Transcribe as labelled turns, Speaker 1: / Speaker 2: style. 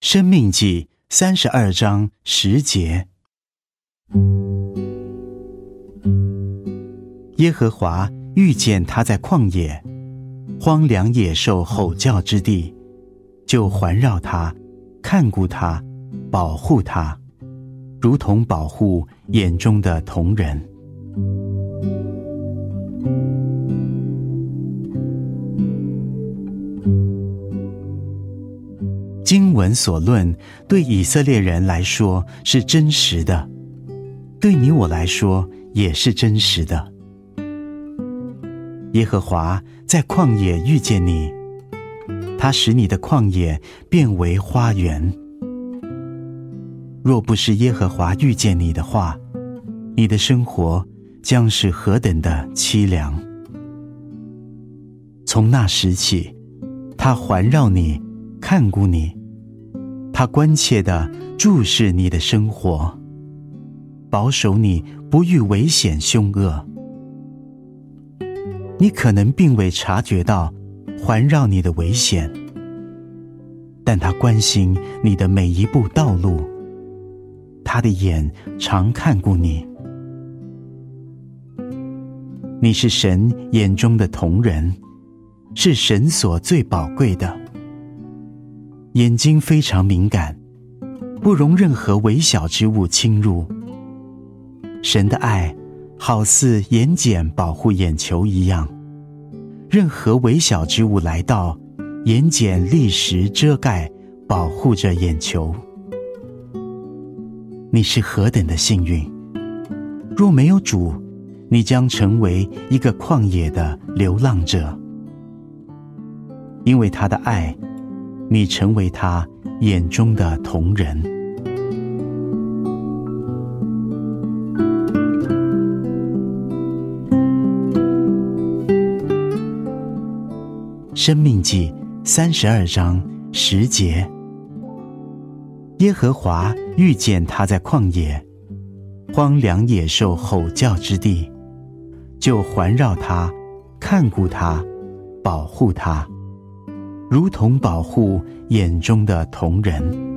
Speaker 1: 生命记三十二章十节，耶和华遇见他在旷野、荒凉野兽吼叫之地，就环绕他，看顾他，保护他，如同保护眼中的瞳人。经文所论，对以色列人来说是真实的，对你我来说也是真实的。耶和华在旷野遇见你，他使你的旷野变为花园。若不是耶和华遇见你的话，你的生活将是何等的凄凉。从那时起，他环绕你，看顾你。他关切的注视你的生活，保守你不遇危险凶恶。你可能并未察觉到环绕你的危险，但他关心你的每一步道路。他的眼常看顾你，你是神眼中的同人，是神所最宝贵的。眼睛非常敏感，不容任何微小之物侵入。神的爱好似眼睑保护眼球一样，任何微小之物来到，眼睑立时遮盖，保护着眼球。你是何等的幸运！若没有主，你将成为一个旷野的流浪者，因为他的爱。你成为他眼中的同人。生命记三十二章十节：耶和华遇见他在旷野、荒凉野兽吼叫之地，就环绕他，看顾他，保护他。如同保护眼中的瞳仁。